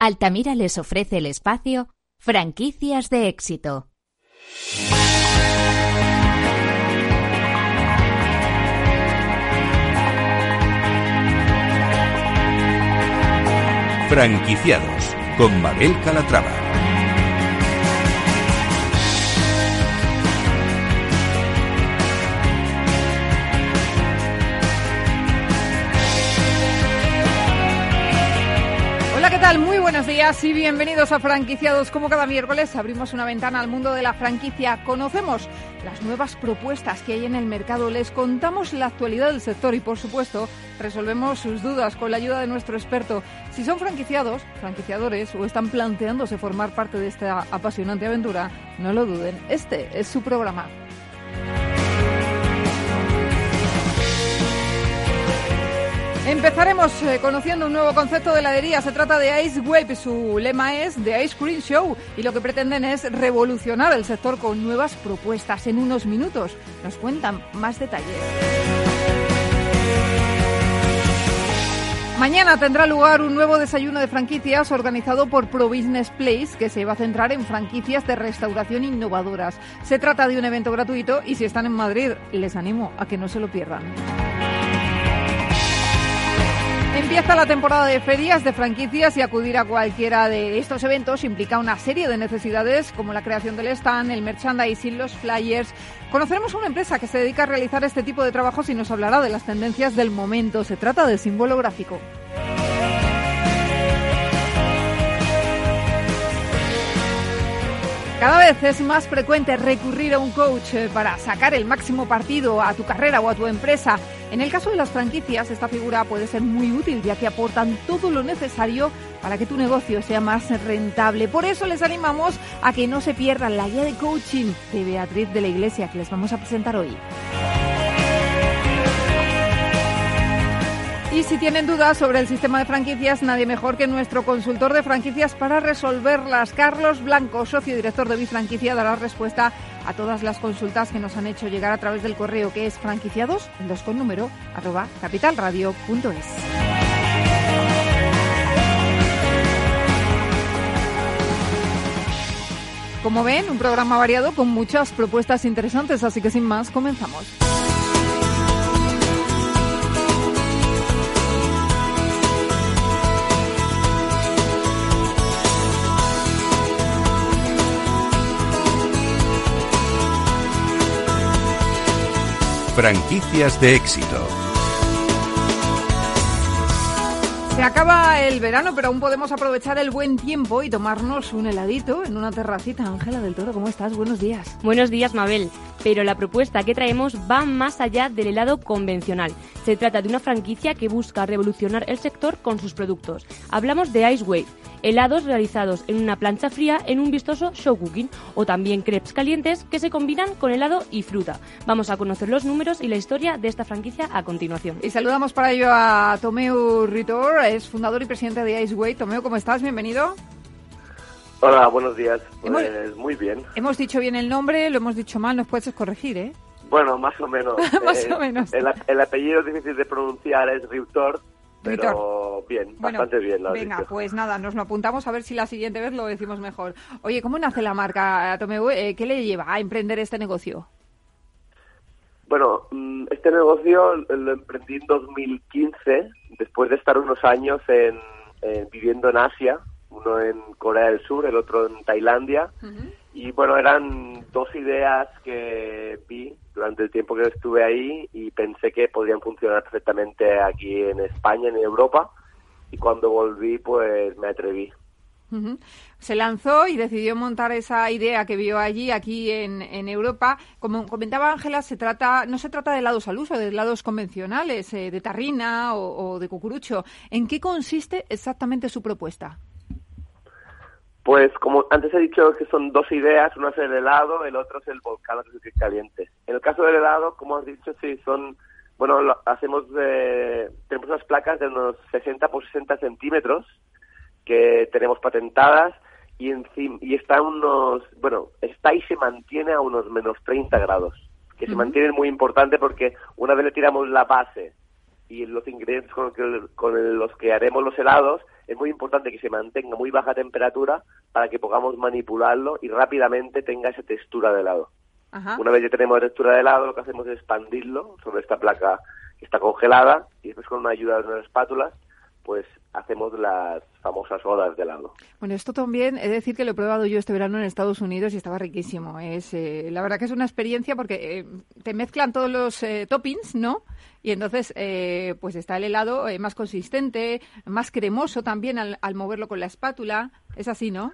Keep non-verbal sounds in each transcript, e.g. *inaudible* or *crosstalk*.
Altamira les ofrece el espacio Franquicias de éxito. Franquiciados con Mabel Calatrava. Días y bienvenidos a Franquiciados. Como cada miércoles abrimos una ventana al mundo de la franquicia. Conocemos las nuevas propuestas que hay en el mercado, les contamos la actualidad del sector y, por supuesto, resolvemos sus dudas con la ayuda de nuestro experto. Si son franquiciados, franquiciadores o están planteándose formar parte de esta apasionante aventura, no lo duden, este es su programa. Empezaremos eh, conociendo un nuevo concepto de heladería. Se trata de Ice Wave. Su lema es The Ice Cream Show y lo que pretenden es revolucionar el sector con nuevas propuestas. En unos minutos nos cuentan más detalles. Mañana tendrá lugar un nuevo desayuno de franquicias organizado por Pro Business Place que se va a centrar en franquicias de restauración innovadoras. Se trata de un evento gratuito y si están en Madrid les animo a que no se lo pierdan. Empieza la temporada de ferias, de franquicias y acudir a cualquiera de estos eventos implica una serie de necesidades como la creación del stand, el merchandising, los flyers. Conoceremos una empresa que se dedica a realizar este tipo de trabajos y nos hablará de las tendencias del momento. Se trata de símbolo gráfico. Cada vez es más frecuente recurrir a un coach eh, para sacar el máximo partido a tu carrera o a tu empresa. En el caso de las franquicias, esta figura puede ser muy útil ya que aportan todo lo necesario para que tu negocio sea más rentable. Por eso les animamos a que no se pierdan la guía de coaching de Beatriz de la Iglesia que les vamos a presentar hoy. Y si tienen dudas sobre el sistema de franquicias, nadie mejor que nuestro consultor de franquicias para resolverlas. Carlos Blanco, socio director de Bifranquicia, dará respuesta a todas las consultas que nos han hecho llegar a través del correo que es franquiciados, dos con número, arroba capitalradio.es. Como ven, un programa variado con muchas propuestas interesantes, así que sin más, comenzamos. Franquicias de éxito. Se acaba el verano, pero aún podemos aprovechar el buen tiempo y tomarnos un heladito en una terracita. Ángela del Toro, ¿cómo estás? Buenos días. Buenos días, Mabel. Pero la propuesta que traemos va más allá del helado convencional. Se trata de una franquicia que busca revolucionar el sector con sus productos. Hablamos de Ice Wave helados realizados en una plancha fría en un vistoso show cooking o también crepes calientes que se combinan con helado y fruta. Vamos a conocer los números y la historia de esta franquicia a continuación. Y saludamos para ello a Tomeu Ritor, es fundador y presidente de Iceway. Tomeu, ¿cómo estás? Bienvenido. Hola, buenos días. Pues muy bien. Hemos dicho bien el nombre, lo hemos dicho mal, nos puedes corregir, ¿eh? Bueno, más o menos. *laughs* más o menos. El, el, apellido es difícil de pronunciar, es Ritor, pero bien, bastante bien. Lo venga, pues nada, nos lo apuntamos a ver si la siguiente vez lo decimos mejor. Oye, ¿cómo nace la marca Tomeu? Eh, ¿Qué le lleva a emprender este negocio? Bueno, mm, este negocio lo emprendí en 2015, después de estar unos años en, viviendo en Asia, uno en Corea del Sur, el otro en Tailandia. Y bueno, eran dos ideas que vi durante el tiempo que estuve ahí y pensé que podrían funcionar perfectamente aquí en España, en Europa. Y cuando volví, pues me atreví. Se lanzó y decidió montar esa idea que vio allí, aquí en, en Europa. Como comentaba Ángela, se trata, no se trata de helados al uso, de helados convencionales, eh, de tarrina o de cucurucho. ¿En qué consiste exactamente su propuesta? Pues como antes he dicho que son dos ideas, uno es el helado, el otro es el volcán que es caliente. En el caso del helado, como has dicho, sí, son, bueno, hacemos, tenemos unas placas de unos 60 por 60 centímetros que tenemos patentadas y encima, y está unos, bueno, está y se mantiene a unos menos 30 grados, que se mantiene muy importante porque una vez le tiramos la base y los ingredientes con, con los que haremos los helados, es muy importante que se mantenga muy baja temperatura para que podamos manipularlo y rápidamente tenga esa textura de helado. Una vez que tenemos textura de helado, lo que hacemos es expandirlo sobre esta placa que está congelada y después con una ayuda de unas espátulas, pues hacemos las famosas olas de helado. Bueno, esto también, he de decir que lo he probado yo este verano en Estados Unidos y estaba riquísimo. Es, eh, la verdad que es una experiencia porque eh, te mezclan todos los eh, toppings, ¿no? Y entonces, pues está el helado más consistente, más cremoso también al, al moverlo con la espátula. Es así, ¿no?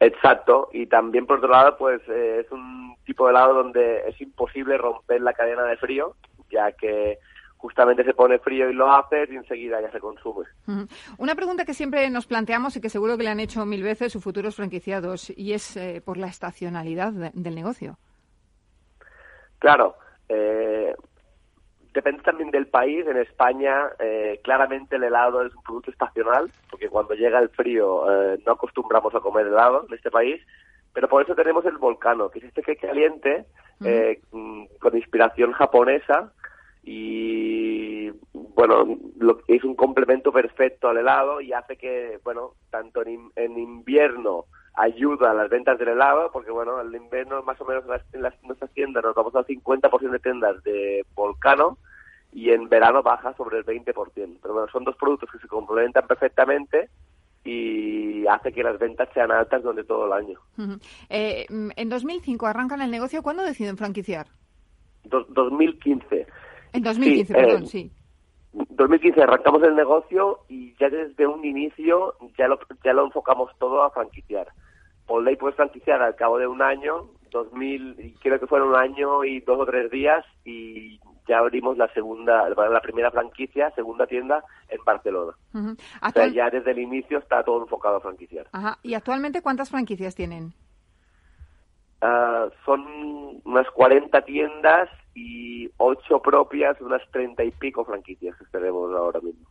Exacto, y también por otro lado, pues es un tipo de helado donde es imposible romper la cadena de frío, ya que justamente se pone frío y lo haces y enseguida ya se consume. Una pregunta que siempre nos planteamos y que seguro que le han hecho mil veces sus futuros franquiciados y es eh, por la estacionalidad del negocio. Claro, eh, depende también del país. En España, eh, claramente el helado es un producto estacional, porque cuando llega el frío no acostumbramos a comer helado en este país. Pero por eso tenemos el volcano, que es este que caliente, mm, con inspiración japonesa, y bueno, lo, es un complemento perfecto al helado y hace que, bueno, tanto en, invierno ayuda a las ventas del helado, porque bueno, en invierno más o menos en, las, nuestras tiendas nos vamos al 50% de tiendas de Volcano y en verano baja sobre el 20%. Pero bueno, son dos productos que se complementan perfectamente y hace que las ventas sean altas durante todo el año. eh, en 2005 arrancan el negocio, ¿cuándo deciden franquiciar? 2015. En 2015, perdón, sí. 2015 arrancamos el negocio y ya desde un inicio ya lo, ya lo enfocamos todo a franquiciar. Por ley puedes franquiciar al cabo de un año, 2000, creo que fueron un año y dos o tres días y ya abrimos la segunda, la primera franquicia, segunda tienda en Barcelona. O sea, ya desde el inicio está todo enfocado a franquiciar. Ajá. ¿Y actualmente cuántas franquicias tienen? Uh, son unas 40 tiendas y ocho propias, unas treinta y pico franquicias que tenemos ahora mismo.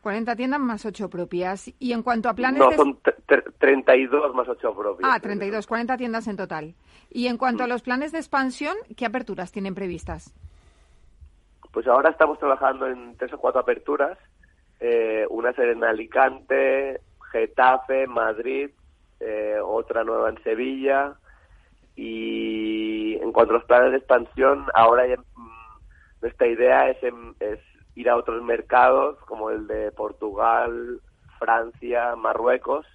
40 tiendas más ocho propias. Y en cuanto a planes... No, son 32 más ocho propias. Ah, 32, 40 tiendas en total. Y en cuanto a los planes de expansión, ¿qué aperturas tienen previstas? Pues ahora estamos trabajando en tres o cuatro aperturas. Eh, una en Alicante, Getafe, Madrid, eh, otra nueva en Sevilla, y en cuanto a los planes de expansión, ahora ya, mm, nuestra idea es, es ir a otros mercados como el de Portugal, Francia, Marruecos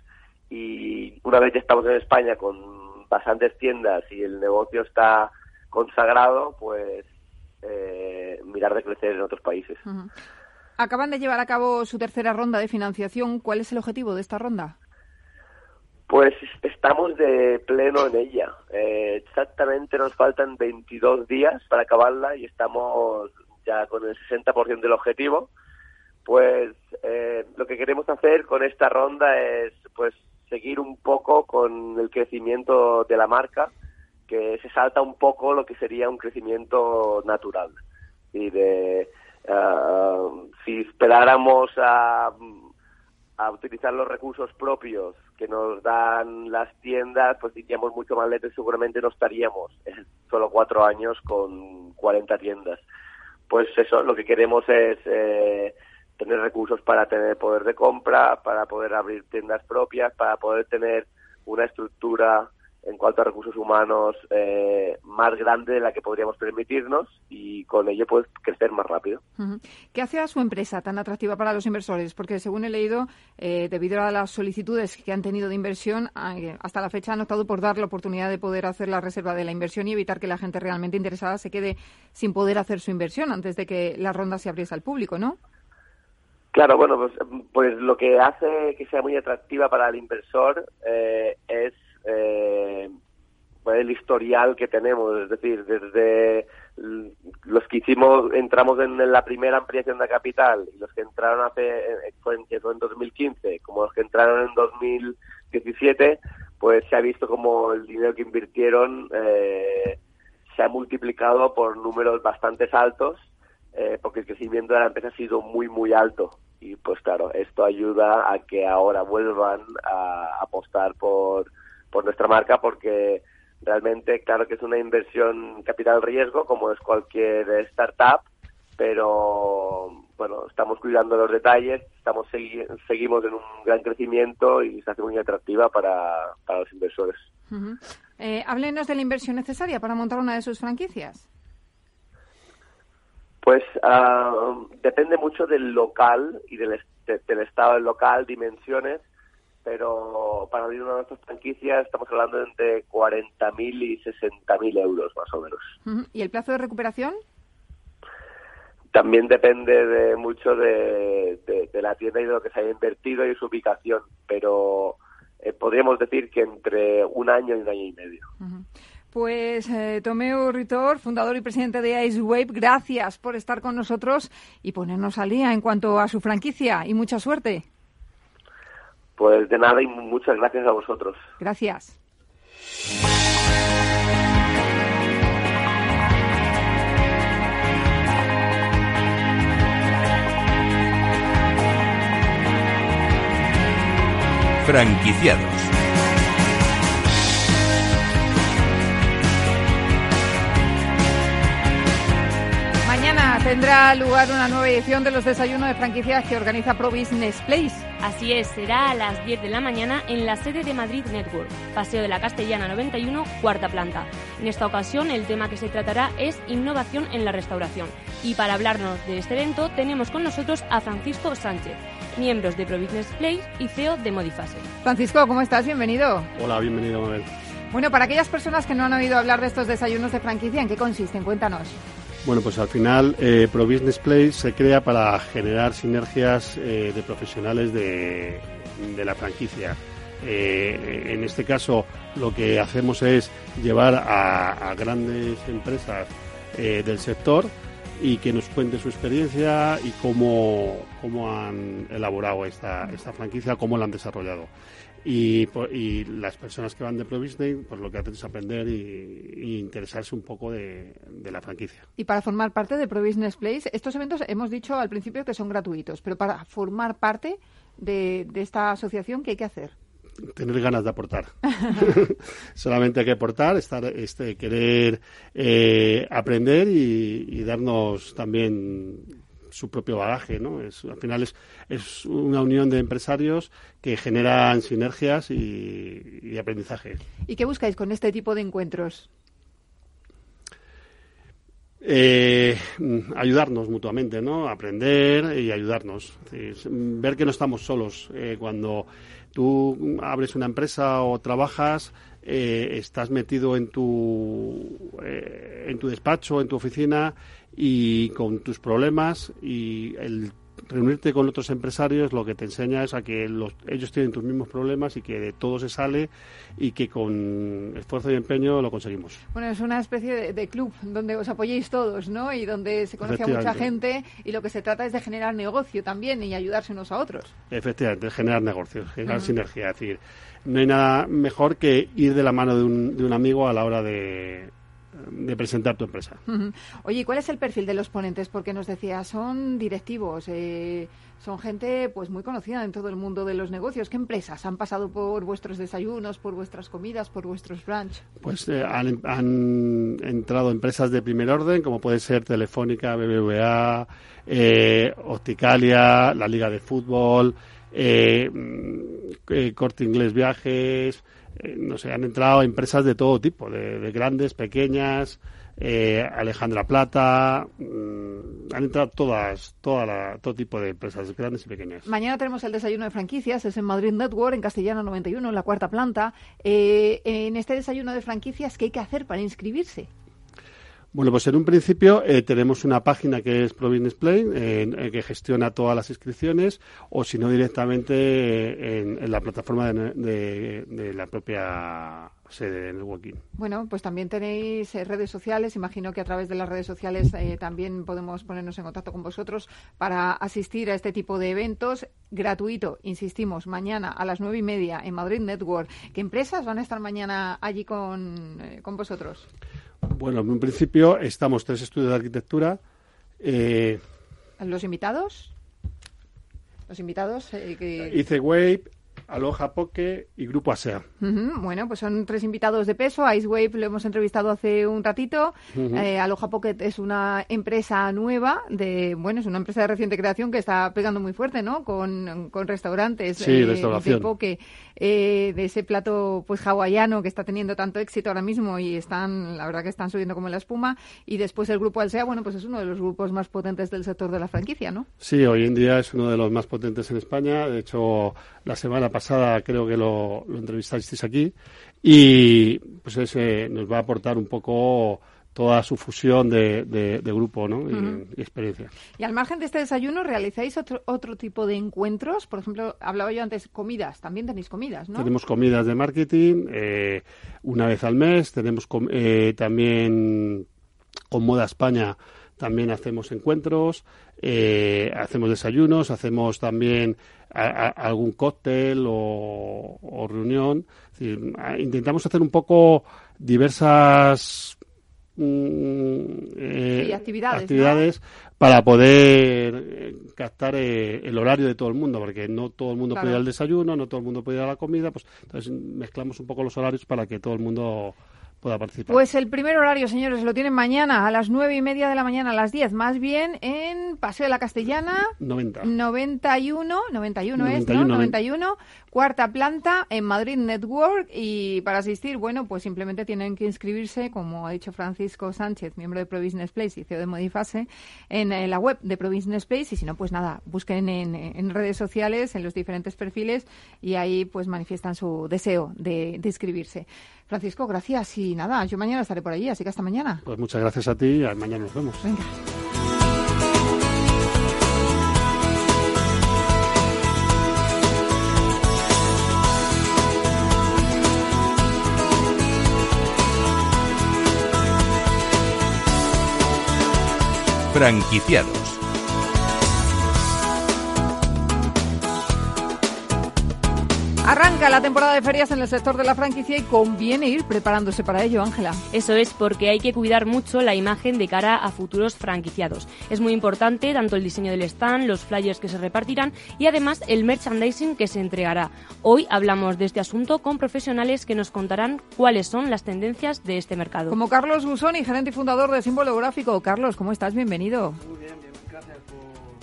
y una vez ya estamos en España con bastantes tiendas y el negocio está consagrado, pues eh, mirar de crecer en otros países. Acaban de llevar a cabo su tercera ronda de financiación. ¿Cuál es el objetivo de esta ronda? Pues estamos de pleno en ella. Eh, exactamente nos faltan 22 días para acabarla y estamos ya con el 60% del objetivo. Pues eh, lo que queremos hacer con esta ronda es pues seguir un poco con el crecimiento de la marca, que se salta un poco lo que sería un crecimiento natural. Y de ah, si esperáramos a a utilizar los recursos propios que nos dan las tiendas, pues iríamos mucho más lento y seguramente no estaríamos en solo cuatro años con 40 tiendas. Pues eso, lo que queremos es eh, tener recursos para tener poder de compra, para poder abrir tiendas propias, para poder tener una estructura en cuanto a recursos humanos eh, más grande de la que podríamos permitirnos y con ello pues crecer más rápido. ¿Qué hace a su empresa tan atractiva para los inversores? Porque según he leído, eh, debido a las solicitudes que han tenido de inversión, eh, hasta la fecha han optado por dar la oportunidad de poder hacer la reserva de la inversión y evitar que la gente realmente interesada se quede sin poder hacer su inversión antes de que la ronda se abriese al público, ¿no? Claro, bueno, pues, pues lo que hace que sea muy atractiva para el inversor es eh, el historial que tenemos, es decir, desde los que hicimos, entramos en, la primera ampliación de capital y los que entraron hace, eh, fue en, en 2015, como los que entraron en 2017, pues se ha visto como el dinero que invirtieron eh, se ha multiplicado por números bastante altos, eh, porque el crecimiento de la empresa ha sido muy, muy alto. Y pues claro, esto ayuda a que ahora vuelvan a apostar por por nuestra marca porque realmente, claro que es una inversión capital riesgo, como es cualquier startup, pero bueno, estamos cuidando los detalles, estamos seguimos en un gran crecimiento y se hace muy atractiva para, para los inversores. Eh, háblenos de la inversión necesaria para montar una de sus franquicias. Pues ah, depende mucho del local y del, del estado del local, dimensiones, pero para abrir una de nuestras franquicias estamos hablando de entre 40.000 y 60.000 euros más o menos. ¿Y el plazo de recuperación? También depende de mucho de, la tienda y de lo que se haya invertido y su ubicación, pero eh, podríamos decir que entre un año y un año y medio. Pues eh, Tomeo Ritor, fundador y presidente de IceWave, gracias por estar con nosotros y ponernos al día en cuanto a su franquicia y mucha suerte. Pues de nada y muchas gracias a vosotros. Gracias. Franquiciados. Tendrá lugar una nueva edición de los desayunos de franquicias que organiza Pro Business Place. Así es, será a las 10 de la mañana en la sede de Madrid Network, Paseo de la Castellana 91, cuarta planta. En esta ocasión el tema que se tratará es innovación en la restauración. Y para hablarnos de este evento tenemos con nosotros a Francisco Sánchez miembros de ProBusiness Place y CEO de Modifase. Francisco, ¿cómo estás? Bienvenido. Hola, bienvenido, Mabel. Bueno, para aquellas personas que no han oído hablar de estos desayunos de franquicia, ¿en qué consisten? Cuéntanos. Bueno, pues al final eh, ProBusiness Place se crea para generar sinergias eh, de profesionales de, la franquicia. Eh, en este caso, lo que hacemos es llevar a, grandes empresas del sector y que nos cuente su experiencia y cómo, han elaborado esta franquicia, cómo la han desarrollado. Y, y, las personas que van de ProBusiness, pues lo que hacen es aprender y, interesarse un poco de, de, la franquicia. Y para formar parte de ProBusiness Place, estos eventos hemos dicho al principio que son gratuitos, pero para formar parte de, de esta asociación, ¿qué hay que hacer? tener ganas de aportar. *laughs* *laughs* Solamente hay que aportar, estar, este, querer eh, aprender y, darnos también su propio bagaje, ¿no? Es, al final es, es una unión de empresarios que generan sinergias y, aprendizaje. ¿Y qué buscáis con este tipo de encuentros? Eh, ayudarnos mutuamente, ¿no? Aprender y ayudarnos. ver que no estamos solos eh, cuando tú abres una empresa o trabajas, eh, estás metido en tu, en tu despacho, en tu oficina y con tus problemas y el reunirte con otros empresarios lo que te enseña es a que ellos tienen tus mismos problemas y que de todo se sale y que con esfuerzo y empeño lo conseguimos. Bueno, es una especie de, club donde os apoyéis todos, ¿no? Y donde se conoce a mucha gente y lo que se trata es de generar negocio también y ayudarse unos a otros. Efectivamente, generar negocios, generar sinergia. Es decir, no hay nada mejor que ir de la mano de un, de un amigo a la hora de, de presentar tu empresa. Oye, ¿cuál es el perfil de los ponentes? Porque nos decía, son directivos, eh, son gente pues muy conocida en todo el mundo de los negocios. ¿Qué empresas han pasado por vuestros desayunos, por vuestras comidas, por vuestros brunch? Pues eh, han, entrado empresas de primer orden, como puede ser Telefónica, BBVA, eh, Opticalia, la Liga de Fútbol, mm, Corte Inglés Viajes, eh, no sé, han entrado empresas de todo tipo, de, grandes, pequeñas, eh, Alejandra Plata, mm, han entrado todas, toda todo tipo de empresas, grandes y pequeñas. Mañana tenemos el desayuno de franquicias, es en Madrid Network, en Castellano 91, en la cuarta planta. Eh, en este desayuno de franquicias, ¿qué hay que hacer para inscribirse? Bueno, pues en un principio eh, tenemos una página que es ProBusiness Play, eh, que gestiona todas las inscripciones, o si no directamente eh, en, la plataforma de, la propia sede de Networking. Bueno, pues también tenéis redes sociales. Imagino que a través de las redes sociales también podemos ponernos en contacto con vosotros para asistir a este tipo de eventos gratuito. Insistimos, mañana a las nueve y media en Madrid Network. ¿Qué empresas van a estar mañana allí con, con vosotros? Bueno, en principio estamos tres estudios de arquitectura. Eh, ¿Los invitados? Los invitados. Eh, Wave, Aloha Poke y Grupo ASEA. Bueno, pues son tres invitados de peso. Icewave lo hemos entrevistado hace un ratito. Eh, Aloha Pocket es una empresa nueva, de bueno, es una empresa de reciente creación que está pegando muy fuerte, ¿no? Con, restaurantes sí, de poke, eh, de ese plato pues hawaiano que está teniendo tanto éxito ahora mismo y están, la verdad que están subiendo como la espuma. Y después el Grupo ASEA, bueno, pues es uno de los grupos más potentes del sector de la franquicia, ¿no? Sí, hoy en día es uno de los más potentes en España. De hecho, la semana pasada creo que lo, lo entrevistasteis aquí y pues ese nos va a aportar un poco toda su fusión de, de, grupo ¿no? y, experiencia. Y al margen de este desayuno, ¿realizáis otro, otro tipo de encuentros? Por ejemplo, hablaba yo antes, comidas, también tenéis comidas, ¿no? Tenemos comidas de marketing eh, una vez al mes, tenemos eh, también con Moda España también hacemos encuentros, eh, hacemos desayunos, hacemos también algún cóctel o, reunión. intentamos hacer un poco diversas eh, actividades, para poder eh, captar el horario de todo el mundo, porque no todo el mundo puede ir al desayuno, no todo el mundo puede ir a la comida, pues entonces mezclamos un poco los horarios para que todo el mundo participar. Pues el primer horario, señores, lo tienen mañana a las nueve y media de la mañana, a las diez, más bien en Paseo de la Castellana. 90. 91, 91, es, ¿no? 91, cuarta planta en Madrid Network y para asistir, bueno, pues simplemente tienen que inscribirse, como ha dicho Francisco Sánchez, miembro de ProBusiness Place y CEO de Modifase, en, la web de ProBusiness Place y si no, pues nada, busquen en, redes sociales, en los diferentes perfiles y ahí pues manifiestan su deseo de, de inscribirse. Francisco, gracias y nada, yo mañana estaré por allí, así que hasta mañana. Pues muchas gracias a ti y mañana nos vemos. Venga. Franquiciados Arranca la temporada de ferias en el sector de la franquicia y conviene ir preparándose para ello, Ángela. Eso es porque hay que cuidar mucho la imagen de cara a futuros franquiciados. Es muy importante tanto el diseño del stand, los flyers que se repartirán y además el merchandising que se entregará. Hoy hablamos de este asunto con profesionales que nos contarán cuáles son las tendencias de este mercado. Como Carlos Gusoni, gerente y fundador de Símbolo Gráfico. Carlos, ¿cómo estás? Bienvenido. Muy bien, bien. Gracias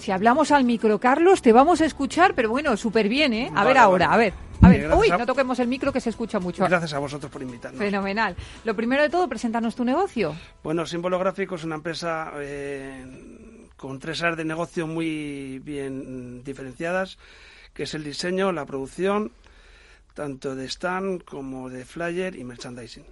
Si hablamos al micro, Carlos, te vamos a escuchar, pero bueno, súper bien, ¿eh? A ver ahora, a ver. A ver, uy, no toquemos el micro que se escucha mucho. Gracias a vosotros por invitarnos. Fenomenal. Lo primero de todo, preséntanos tu negocio. Bueno, Símbolo Gráfico es una empresa eh, con tres áreas de negocio muy bien diferenciadas, que es el diseño, la producción, tanto de stand como de flyer y merchandising.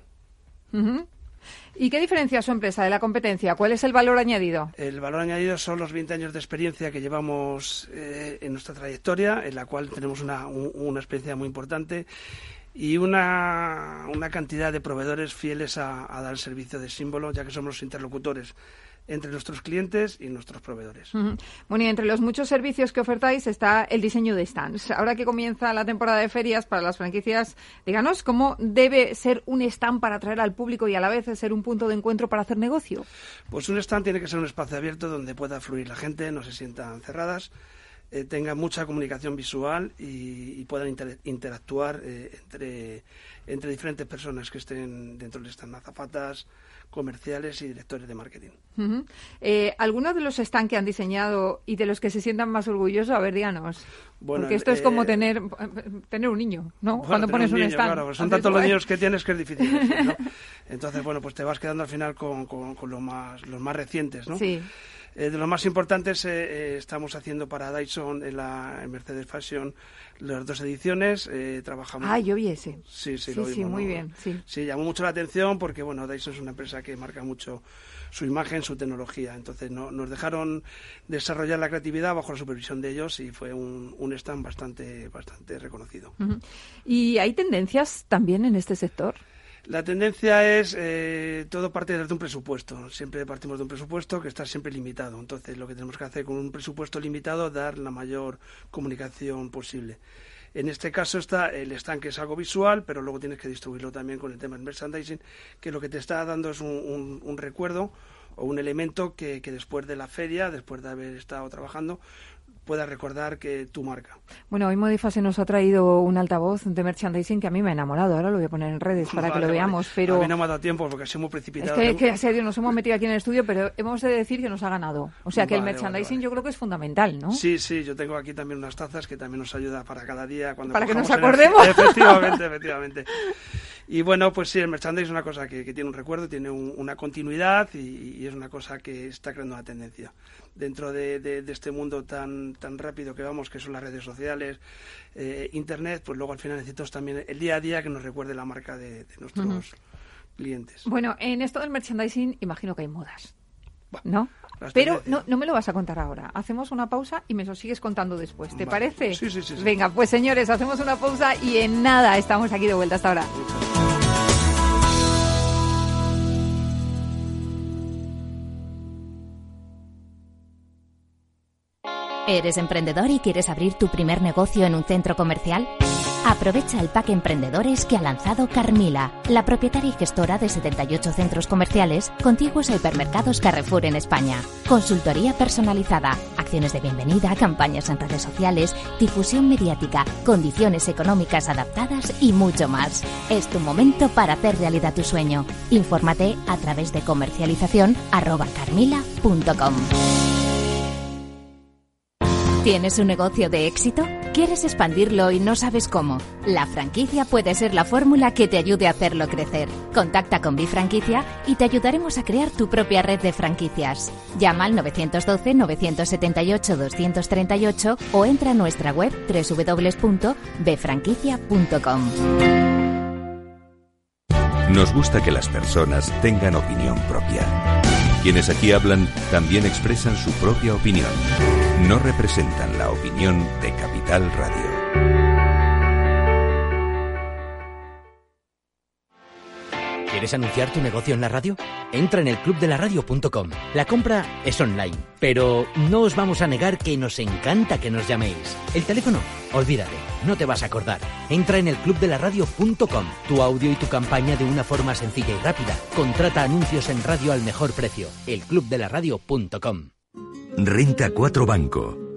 ¿Y qué diferencia su empresa de la competencia? ¿Cuál es el valor añadido? El valor añadido son los 20 años de experiencia que llevamos eh, en nuestra trayectoria, en la cual tenemos una, una experiencia muy importante y una, una, cantidad de proveedores fieles a, a dar el servicio de símbolo, ya que somos los interlocutores entre nuestros clientes y nuestros proveedores. Bueno, y entre los muchos servicios que ofertáis está el diseño de stands. Ahora que comienza la temporada de ferias para las franquicias, díganos cómo debe ser un stand para atraer al público y a la vez ser un punto de encuentro para hacer negocio. Pues un stand tiene que ser un espacio abierto donde pueda fluir la gente, no se sientan cerradas. Eh, tenga mucha comunicación visual y, puedan interactuar eh, entre, entre diferentes personas que estén dentro del stand, azafatas, comerciales y directores de marketing. Eh, ¿Algunos de los stands que han diseñado y de los que se sientan más orgullosos? A ver, díganos. Porque esto es como eh, tener, tener un niño, ¿no? Cuando pones un, stand. Claro, son *laughs* tantos los niños que tienes que es difícil. *laughs* Entonces, bueno, pues te vas quedando al final con, con, con más, los más recientes, ¿no? Sí. Eh, de los más importantes eh, eh, estamos haciendo para Dyson en la Mercedes Fashion las dos ediciones. trabajamos. Ah, yo vi ese. Sí, sí, sí, sí muy bien. Sí. sí, llamó mucho la atención porque bueno, Dyson es una empresa que marca mucho su imagen, su tecnología. Entonces no, nos dejaron desarrollar la creatividad bajo la supervisión de ellos y fue un, un stand bastante, bastante reconocido. ¿Y hay tendencias también en este sector? La tendencia es eh, todo parte de un presupuesto. Siempre partimos de un presupuesto que está siempre limitado. Entonces, lo que tenemos que hacer con un presupuesto limitado, dar la mayor comunicación posible. En este caso está el stand que es algo visual, pero luego tienes que distribuirlo también con el tema del merchandising, que lo que te está dando es un, recuerdo o un elemento que, que, después de la feria, después de haber estado trabajando, pueda recordar que tu marca. Bueno, hoy Modifase nos ha traído un altavoz de merchandising que a mí me ha enamorado. Ahora lo voy a poner en redes para que lo veamos. Pero a mí no me ha dado tiempo porque soy muy precipitado. Es que, que nos hemos metido aquí en el estudio, pero hemos de decir que nos ha ganado. O sea que el merchandising yo creo que es fundamental, ¿no? Sí, sí. Yo tengo aquí también unas tazas que también nos ayuda para cada día. Cuando para que nos acordemos. *laughs* Efectivamente, efectivamente. Y bueno, pues sí, el merchandising es una cosa que, tiene un recuerdo, tiene una continuidad y, es una cosa que está creando una tendencia. Dentro de, este mundo tan, tan rápido que vamos, que son las redes sociales, eh, Internet, pues luego al final necesitamos también el día a día que nos recuerde la marca de, nuestros clientes. Bueno, en esto del merchandising imagino que hay modas, ¿no? Pero no, no me lo vas a contar ahora. Hacemos una pausa y me lo sigues contando después. ¿Te parece? Sí, sí, sí, Venga, pues señores, hacemos una pausa y en nada estamos aquí de vuelta hasta ahora. ¿Eres emprendedor y quieres abrir tu primer negocio en un centro comercial? Aprovecha el pack Emprendedores que ha lanzado Carmila, la propietaria y gestora de 78 centros comerciales contiguos a hipermercados Carrefour en España. Consultoría personalizada, acciones de bienvenida, campañas en redes sociales, difusión mediática, condiciones económicas adaptadas y mucho más. Es tu momento para hacer realidad tu sueño. Infórmate a través de comercialización ¿Tienes un negocio de éxito? ¿Quieres expandirlo y no sabes cómo? La franquicia puede ser la fórmula que te ayude a hacerlo crecer. Contacta con Bifranquicia y te ayudaremos a crear tu propia red de franquicias. Llama al 912-978-238 o entra a nuestra web www.bfranquicia.com. Nos gusta que las personas tengan opinión propia. Quienes aquí hablan también expresan su propia opinión no representan la opinión de Capital Radio. ¿Quieres anunciar tu negocio en la radio? Entra en el clubdelaradio.com. La compra es online, pero no os vamos a negar que nos encanta que nos llaméis. El teléfono, olvídate, no te vas a acordar. Entra en el clubdelaradio.com. Tu audio y tu campaña de una forma sencilla y rápida. Contrata anuncios en radio al mejor precio. elclubdelaradio.com. Renta 4 Banco,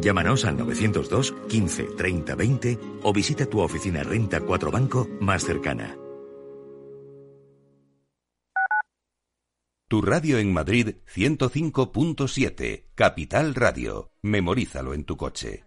Llámanos al 902 15 30 20 o visita tu oficina Renta 4 Banco más cercana. Tu radio en Madrid 105.7, Capital Radio. Memorízalo en tu coche.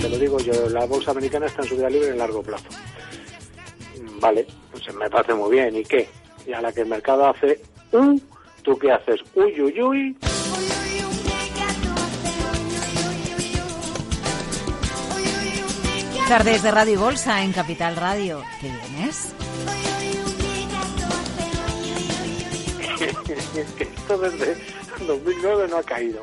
Te lo digo yo, la bolsa americana está en subida libre en largo plazo. Vale, pues me parece muy bien. ¿Y qué? Y a la que el mercado hace un, ¿tú qué haces? Uy, uy, uy. Tardes de Radio y Bolsa en Capital Radio. ¿Qué vienes? *laughs* Esto desde 2009 no ha caído.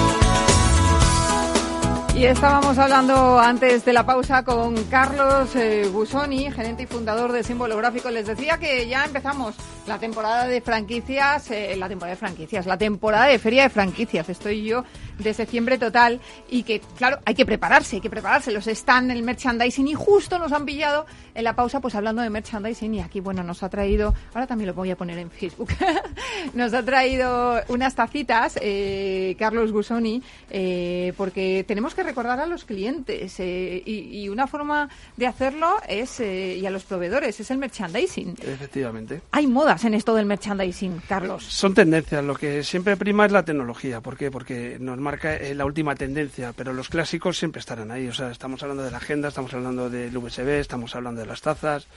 Y estábamos hablando antes de la pausa con Carlos eh, Gusoni, gerente y fundador de Símbolo Gráfico. Les decía que ya empezamos la temporada de franquicias, eh, la temporada de franquicias, la temporada de feria de franquicias. Estoy yo de septiembre total y que, claro, hay que prepararse, hay que prepararse. Los están el merchandising y justo nos han pillado en la pausa, pues hablando de merchandising y aquí, bueno, nos ha traído, ahora también lo voy a poner en Facebook, *laughs* nos ha traído unas tacitas, eh, Carlos Gusoni, eh, porque tenemos que recordar a los clientes eh, y, y, una forma de hacerlo es, eh, y a los proveedores, es el merchandising. Efectivamente. Hay modas en esto del merchandising, Carlos. Son tendencias, lo que siempre prima es la tecnología. ¿Por qué? Porque nos marca eh, la última tendencia, pero los clásicos siempre estarán ahí. O sea, estamos hablando de la agenda, estamos hablando del USB, estamos hablando de las tazas,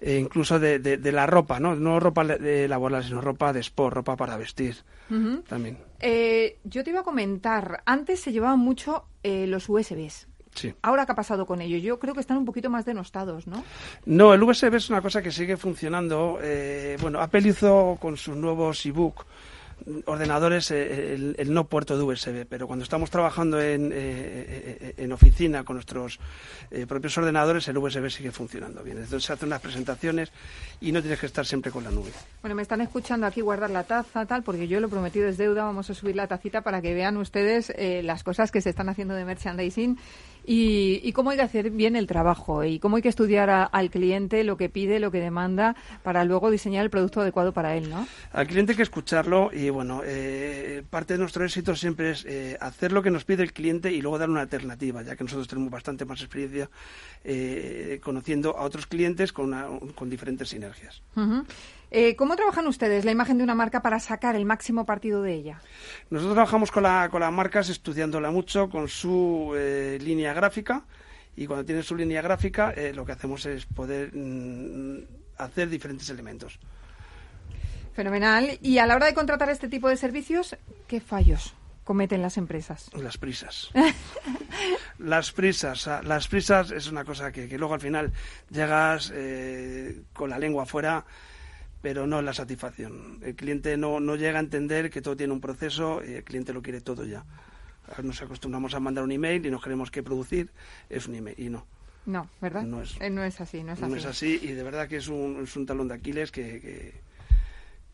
e incluso de, de, de, la ropa, ¿no? No ropa de laboral, sino ropa de sport, ropa para vestir uh -huh. también. Eh, yo te iba a comentar, antes se llevaban mucho eh, los USBs. Sí. Ahora, ¿qué ha pasado con ello? Yo creo que están un poquito más denostados, ¿no? No, el USB es una cosa que sigue funcionando. Eh, bueno, Apple hizo con sus nuevos ebook ordenadores eh, el, no puerto de USB, pero cuando estamos trabajando en, eh, en oficina con nuestros eh, propios ordenadores, el USB sigue funcionando bien. Entonces se hacen unas presentaciones y no tienes que estar siempre con la nube. Bueno, me están escuchando aquí guardar la taza, tal, porque yo lo prometido es deuda. Vamos a subir la tacita para que vean ustedes eh, las cosas que se están haciendo de merchandising y, y, cómo hay que hacer bien el trabajo y cómo hay que estudiar a, al cliente lo que pide, lo que demanda, para luego diseñar el producto adecuado para él, ¿no? Al cliente hay que escucharlo y, bueno, eh, parte de nuestro éxito siempre es eh, hacer lo que nos pide el cliente y luego dar una alternativa, ya que nosotros tenemos bastante más experiencia eh, conociendo a otros clientes con, una, con diferentes sinergias. Uh -huh. Eh, ¿Cómo trabajan ustedes la imagen de una marca para sacar el máximo partido de ella? Nosotros trabajamos con, la, con las marcas estudiándola mucho, con su eh, línea gráfica, y cuando tiene su línea gráfica eh, lo que hacemos es poder mm, hacer diferentes elementos. Fenomenal. Y a la hora de contratar este tipo de servicios, ¿qué fallos? cometen las empresas? Las prisas. *laughs* las prisas. Las prisas es una cosa que, que luego al final llegas eh, con la lengua afuera pero no la satisfacción. El cliente no, no llega a entender que todo tiene un proceso y el cliente lo quiere todo ya. Nos acostumbramos a mandar un email y nos queremos que producir es un email y no. No, ¿verdad? No es, eh, no es así, no es así. No es así y de verdad que es un, es un talón de Aquiles que, que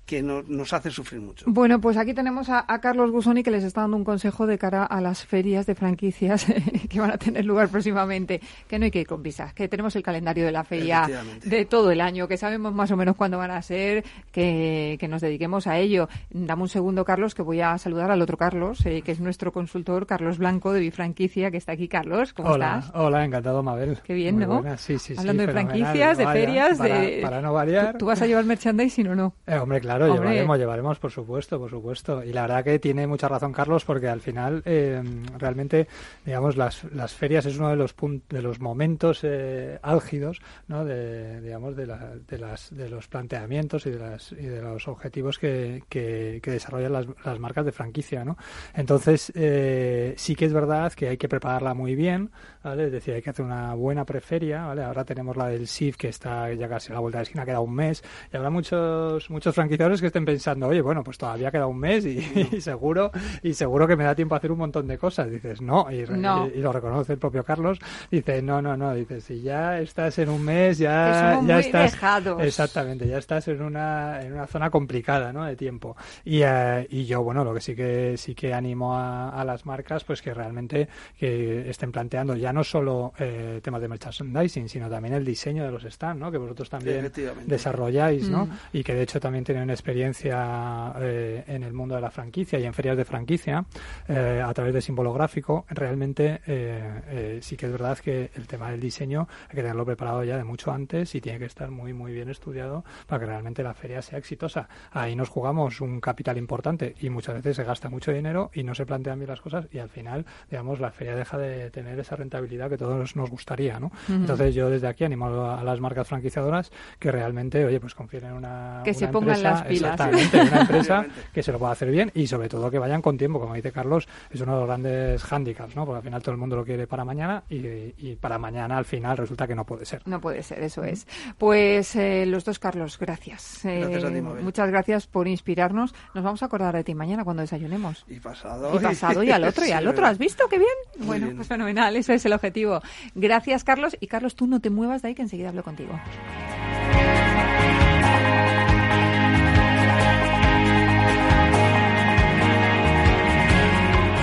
que no, nos hace sufrir mucho. Bueno, pues aquí tenemos a, a, Carlos Gusoni que les está dando un consejo de cara a las ferias de franquicias *laughs* que van a tener lugar próximamente, que no hay que ir con visas, que tenemos el calendario de la feria de todo el año, que sabemos más o menos cuándo van a ser, que, que nos dediquemos a ello. Dame un segundo, Carlos, que voy a saludar al otro Carlos, eh, que es nuestro consultor, Carlos Blanco, de Bifranquicia, que está aquí. Carlos, ¿cómo hola, estás? Hola, encantado, Mabel. Qué bien, Muy ¿no? Buena. Sí, sí, Hablando sí, de franquicias, de Vaya, ferias, para, de... Para no variar. ¿Tú, ¿Tú, vas a llevar merchandising o no? Eh, hombre, claro. Claro, Hombre. llevaremos, llevaremos, por supuesto, por supuesto. Y la verdad que tiene mucha razón Carlos, porque al final, eh, realmente, digamos, las, las ferias es uno de los de los momentos eh, álgidos, ¿no? De, digamos, de, la, de, las, de los planteamientos y de, las, y de los objetivos que, que, que desarrollan las, las, marcas de franquicia, ¿no? Entonces, eh, sí que es verdad que hay que prepararla muy bien, ¿vale? Es decir, hay que hacer una buena preferia, ¿vale? Ahora tenemos la del SIF, que está ya casi a la vuelta de la esquina, queda un mes, y habrá muchos, muchos franquiciadores que estén pensando, oye, bueno, pues todavía queda un mes y, *laughs* y, seguro y seguro que me da tiempo a hacer un montón de cosas. Dices, no, y, no. y, y lo reconoce el propio Carlos. Dice, no, no, no, dice, si ya estás en un mes, ya, ya estás... Dejados. Exactamente, ya estás en una, en una zona complicada, ¿no? De tiempo. Y, uh, y yo, bueno, lo que sí que sí que animo a, a, las marcas, pues que realmente que estén planteando ya no solo eh, temas de merchandising, sino también el diseño de los stands, ¿no? Que vosotros también desarrolláis, ¿no? Mm. Y que de hecho también tienen experiencia eh, en el mundo de la franquicia y en ferias de franquicia eh, a través de símbolo gráfico, realmente eh, sí que es verdad que el tema del diseño hay que tenerlo preparado ya de mucho antes y tiene que estar muy, muy bien estudiado para que realmente la feria sea exitosa. Ahí nos jugamos un capital importante y muchas veces se gasta mucho dinero y no se plantean bien las cosas y al final, digamos, la feria deja de tener esa rentabilidad que todos nos gustaría, ¿no? Entonces yo desde aquí animo a las marcas franquiciadoras que realmente, oye, pues confíen en una, que se pongan empresa, las pilas. Exactamente, una *laughs* empresa que se lo pueda hacer bien y sobre todo que vayan con tiempo, como dice Carlos, es uno de los grandes hándicaps, ¿no? Porque al final todo el mundo lo quiere para mañana y, para mañana al final resulta que no puede ser. No puede ser, eso es. Pues eh, los dos, Carlos, gracias. gracias eh, muchas gracias por inspirarnos. Nos vamos a acordar de ti mañana cuando desayunemos. Y pasado. Y pasado y al otro y *laughs* al otro. ¿Has visto qué bien? bueno, pues fenomenal, ese es el objetivo. Gracias, Carlos. Y Carlos, tú no te muevas de ahí que enseguida hablo contigo.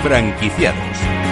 Franquiciados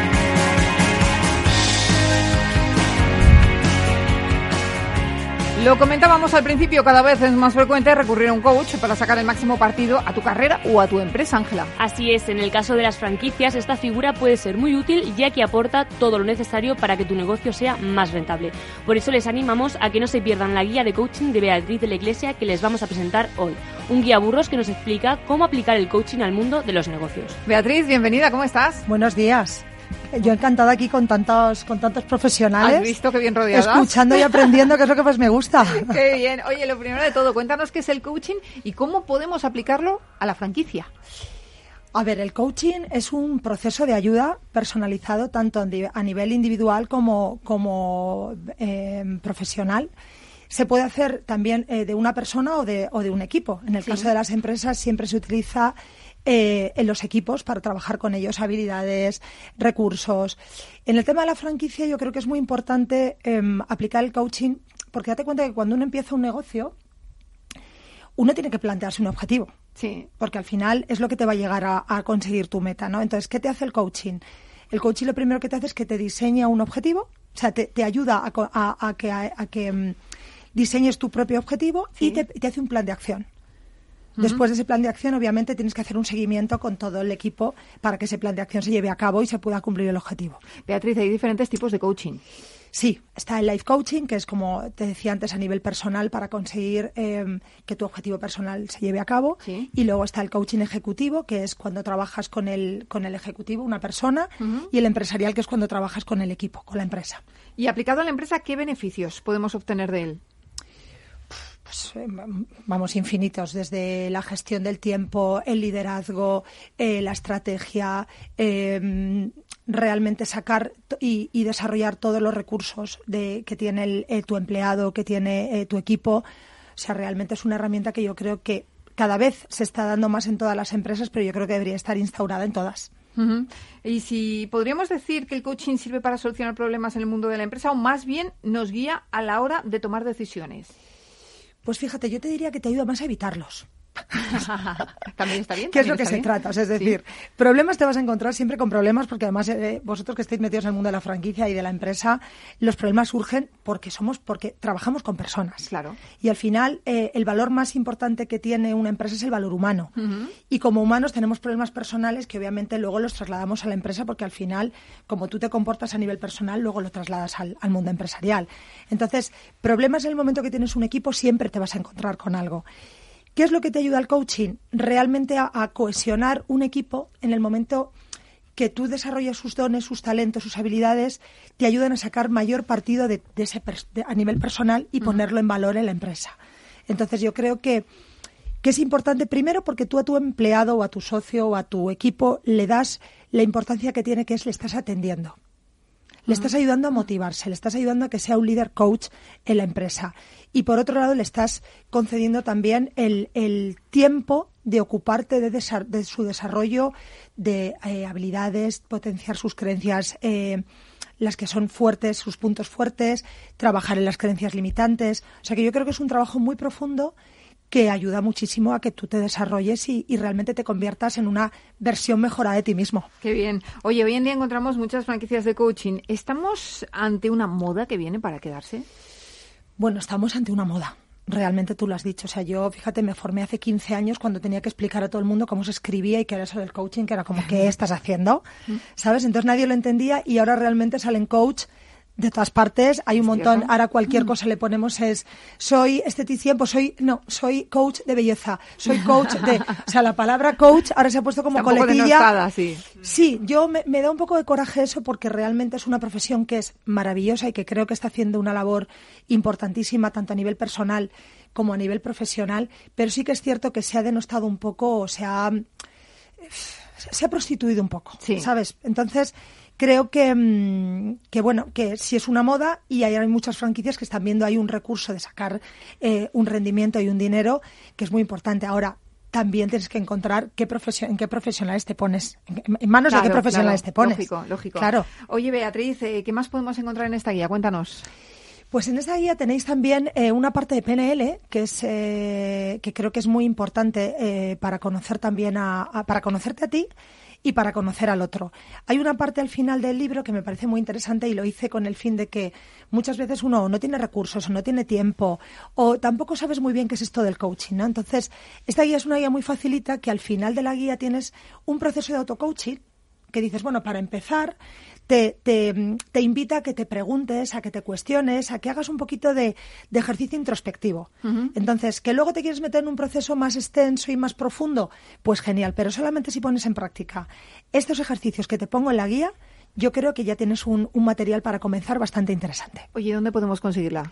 Lo comentábamos al principio, cada vez es más frecuente recurrir a un coach para sacar el máximo partido a tu carrera o a tu empresa, Ángela. Así es, en el caso de las franquicias, esta figura puede ser muy útil ya que aporta todo lo necesario para que tu negocio sea más rentable. Por eso les animamos a que no se pierdan la guía de coaching de Beatriz de la Iglesia que les vamos a presentar hoy. Un guía burros que nos explica cómo aplicar el coaching al mundo de los negocios. Beatriz, bienvenida, ¿cómo estás? Buenos días. Yo encantada aquí con tantos, con tantos profesionales. ¿Has visto qué bien rodeada? Escuchando y aprendiendo, que es lo que más me gusta. *laughs* qué bien. Oye, lo primero de todo, cuéntanos qué es el coaching y cómo podemos aplicarlo a la franquicia. A ver, el coaching es un proceso de ayuda personalizado tanto a nivel individual como, como eh, profesional. Se puede hacer también eh, de una persona o de, o de un equipo. En el caso de las empresas siempre se utiliza eh, en los equipos para trabajar con ellos habilidades, recursos. En el tema de la franquicia yo creo que es muy importante em, aplicar el coaching porque date cuenta que cuando uno empieza un negocio, uno tiene que plantearse un objetivo. Sí. Porque al final es lo que te va a llegar a, conseguir tu meta, ¿no? Entonces, ¿qué te hace el coaching? El coaching lo primero que te hace es que te diseña un objetivo, o sea, te, ayuda a, que, a, que em, diseñes tu propio objetivo y te hace un plan de acción. Después de ese plan de acción, obviamente, tienes que hacer un seguimiento con todo el equipo para que ese plan de acción se lleve a cabo y se pueda cumplir el objetivo. Beatriz, hay diferentes tipos de coaching. Sí, está el life coaching, que es como te decía antes a nivel personal para conseguir em, que tu objetivo personal se lleve a cabo. Y luego está el coaching ejecutivo, que es cuando trabajas con el, con el ejecutivo, una persona, y el empresarial, que es cuando trabajas con el equipo, con la empresa. Y aplicado a la empresa, ¿qué beneficios podemos obtener de él? Pues, eh, vamos, infinitos, desde la gestión del tiempo, el liderazgo, eh, la estrategia, em, realmente sacar y, desarrollar todos los recursos de, que tiene eh, tu empleado, que tiene tu equipo. O sea, realmente es una herramienta que yo creo que cada vez se está dando más en todas las empresas, pero yo creo que debería estar instaurada en todas. Y si podríamos decir que el coaching sirve para solucionar problemas en el mundo de la empresa o más bien nos guía a la hora de tomar decisiones. Pues fíjate, yo te diría que te ayuda más a evitarlos. *laughs* también está bien. ¿Qué es lo que se trata? es decir, problemas te vas a encontrar siempre con problemas, porque además eh, vosotros que estáis metidos en el mundo de la franquicia y de la empresa, los problemas surgen porque somos, porque trabajamos con personas. Claro. Y al final, eh, el valor más importante que tiene una empresa es el valor humano. Y como humanos tenemos problemas personales que obviamente luego los trasladamos a la empresa, porque al final, como tú te comportas a nivel personal, luego lo trasladas al, al mundo empresarial. Entonces, problemas en el momento que tienes un equipo siempre te vas a encontrar con algo. ¿Qué es lo que te ayuda al coaching? Realmente a, cohesionar un equipo en el momento que tú desarrollas sus dones, sus talentos, sus habilidades, te ayudan a sacar mayor partido de, ese a nivel personal y ponerlo en valor en la empresa. Entonces yo creo que, que es importante primero porque tú a tu empleado o a tu socio o a tu equipo le das la importancia que tiene que es le estás atendiendo. Le estás ayudando a motivarse, le estás ayudando a que sea un líder coach en la empresa. Y por otro lado, le estás concediendo también el, tiempo de ocuparte de, su desarrollo de eh, habilidades, potenciar sus creencias, eh, las que son fuertes, sus puntos fuertes, trabajar en las creencias limitantes. O sea que yo creo que es un trabajo muy profundo que ayuda muchísimo a que tú te desarrolles y, realmente te conviertas en una versión mejorada de ti mismo. Qué bien. Oye, hoy en día encontramos muchas franquicias de coaching. ¿Estamos ante una moda que viene para quedarse? Bueno, estamos ante una moda realmente tú lo has dicho. O sea, yo, fíjate, me formé hace 15 años cuando tenía que explicar a todo el mundo cómo se escribía y qué era eso del coaching, que era como, ¿qué *laughs* estás haciendo? ¿Sabes? Entonces nadie lo entendía y ahora realmente salen coach de todas partes, hay un montón. Ahora cualquier cosa le ponemos es soy esteticien, pues soy no, soy coach de belleza, soy coach de, *laughs* o sea, la palabra coach ahora se ha puesto como Está coletilla. denostada, sí. Sí, yo me, me da un poco de coraje eso porque realmente es una profesión que es maravillosa y que creo que está haciendo una labor importantísima tanto a nivel personal como a nivel profesional, pero sí que es cierto que se ha denostado un poco, o se ha se ha prostituido un poco, ¿sabes? Entonces, creo que, mm, que, bueno, que sí es una moda y hay, hay muchas franquicias que están viendo ahí un recurso de sacar eh, un rendimiento y un dinero que es muy importante. Ahora, también tienes que encontrar qué en qué profesionales te pones, en, manos de qué Claro, profesionales claro, te pones. Lógico, lógico. Claro. Oye, Beatriz, eh, ¿qué más podemos encontrar en esta guía? Cuéntanos. Pues en esta guía tenéis también eh, una parte de PNL que es eh, que creo que es muy importante eh, para conocer también a, a- para conocerte a ti y para conocer al otro. Hay una parte al final del libro que me parece muy interesante y lo hice con el fin de que muchas veces uno no tiene recursos o no tiene tiempo o tampoco sabes muy bien qué es esto del coaching, ¿no? Entonces, esta guía es una guía muy facilita que al final de la guía tienes un proceso de auto-coaching que dices, bueno, para empezar, te, te, te invita a que te preguntes, a que te cuestiones, a que hagas un poquito de, de ejercicio introspectivo. Entonces, que luego te quieres meter en un proceso más extenso y más profundo, pues genial, pero solamente si pones en práctica estos ejercicios que te pongo en la guía, yo creo que ya tienes un, un material para comenzar bastante interesante. Oye, ¿dónde podemos conseguirla?